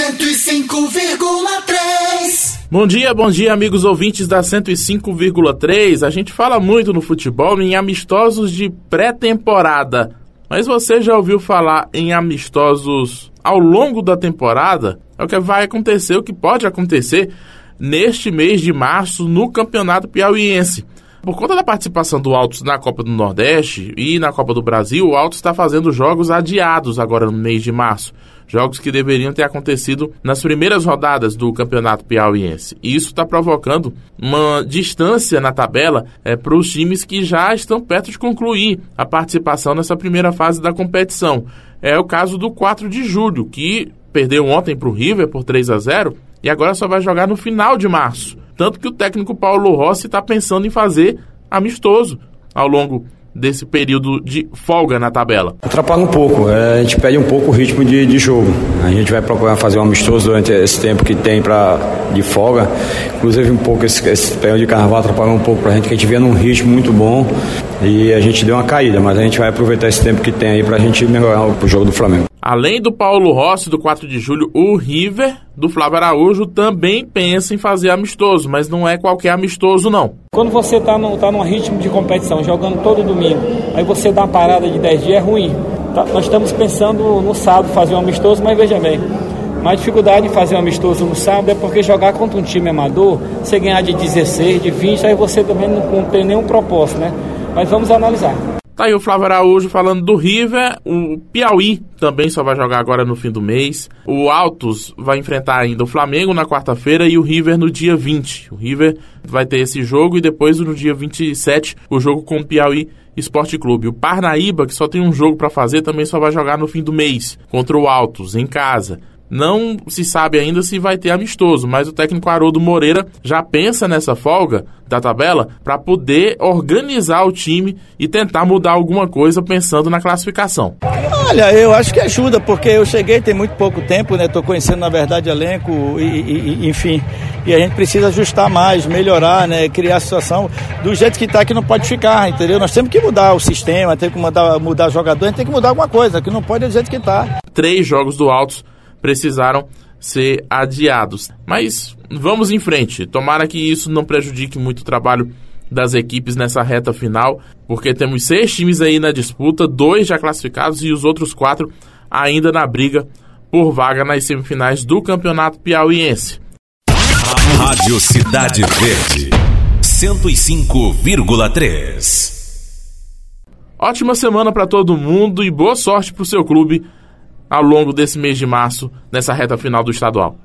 105,3. Bom dia, bom dia, amigos ouvintes da 105,3. A gente fala muito no futebol em amistosos de pré-temporada. Mas você já ouviu falar em amistosos ao longo da temporada? É o que vai acontecer, o que pode acontecer neste mês de março no Campeonato Piauiense. Por conta da participação do Altos na Copa do Nordeste e na Copa do Brasil, o Altos está fazendo jogos adiados agora no mês de março. Jogos que deveriam ter acontecido nas primeiras rodadas do Campeonato Piauiense. E isso está provocando uma distância na tabela é, para os times que já estão perto de concluir a participação nessa primeira fase da competição. É o caso do 4 de julho, que perdeu ontem para o River por 3 a 0 e agora só vai jogar no final de março. Tanto que o técnico Paulo Rossi está pensando em fazer amistoso ao longo desse período de folga na tabela? Atrapalha um pouco, é, a gente perde um pouco o ritmo de, de jogo. A gente vai procurar fazer um amistoso durante esse tempo que tem pra, de folga. Inclusive um pouco esse, esse período de carnaval atrapalhou um pouco pra gente, que a gente vinha num ritmo muito bom e a gente deu uma caída, mas a gente vai aproveitar esse tempo que tem aí pra gente melhorar o jogo do Flamengo. Além do Paulo Rossi do 4 de julho, o River do Flávio Araújo também pensa em fazer amistoso, mas não é qualquer amistoso não. Quando você está no, tá num ritmo de competição, jogando todo domingo, aí você dá uma parada de 10 dias, é ruim. Tá, nós estamos pensando no sábado fazer um amistoso, mas veja bem, a dificuldade de fazer um amistoso no sábado é porque jogar contra um time amador, você ganhar de 16, de 20, aí você também não, não tem nenhum propósito, né? Mas vamos analisar. Tá aí o Flávio Araújo falando do River. O Piauí também só vai jogar agora no fim do mês. O Altos vai enfrentar ainda o Flamengo na quarta-feira e o River no dia 20. O River vai ter esse jogo e depois no dia 27 o jogo com o Piauí Esporte Clube. O Parnaíba, que só tem um jogo para fazer, também só vai jogar no fim do mês contra o Altos em casa. Não se sabe ainda se vai ter amistoso, mas o técnico Haroldo Moreira já pensa nessa folga da tabela para poder organizar o time e tentar mudar alguma coisa pensando na classificação. Olha, eu acho que ajuda, porque eu cheguei tem muito pouco tempo, né? Tô conhecendo, na verdade, elenco e, e, enfim. E a gente precisa ajustar mais, melhorar, né? Criar a situação do jeito que tá que não pode ficar, entendeu? Nós temos que mudar o sistema, temos que mudar, mudar jogador, a gente tem que mudar alguma coisa, que não pode é do jeito que tá. Três jogos do Altos precisaram ser adiados. Mas vamos em frente. Tomara que isso não prejudique muito o trabalho das equipes nessa reta final, porque temos seis times aí na disputa, dois já classificados e os outros quatro ainda na briga por vaga nas semifinais do Campeonato Piauiense. Rádio Cidade Verde, 105,3. Ótima semana para todo mundo e boa sorte para o seu clube ao longo desse mês de março, nessa reta final do estadual.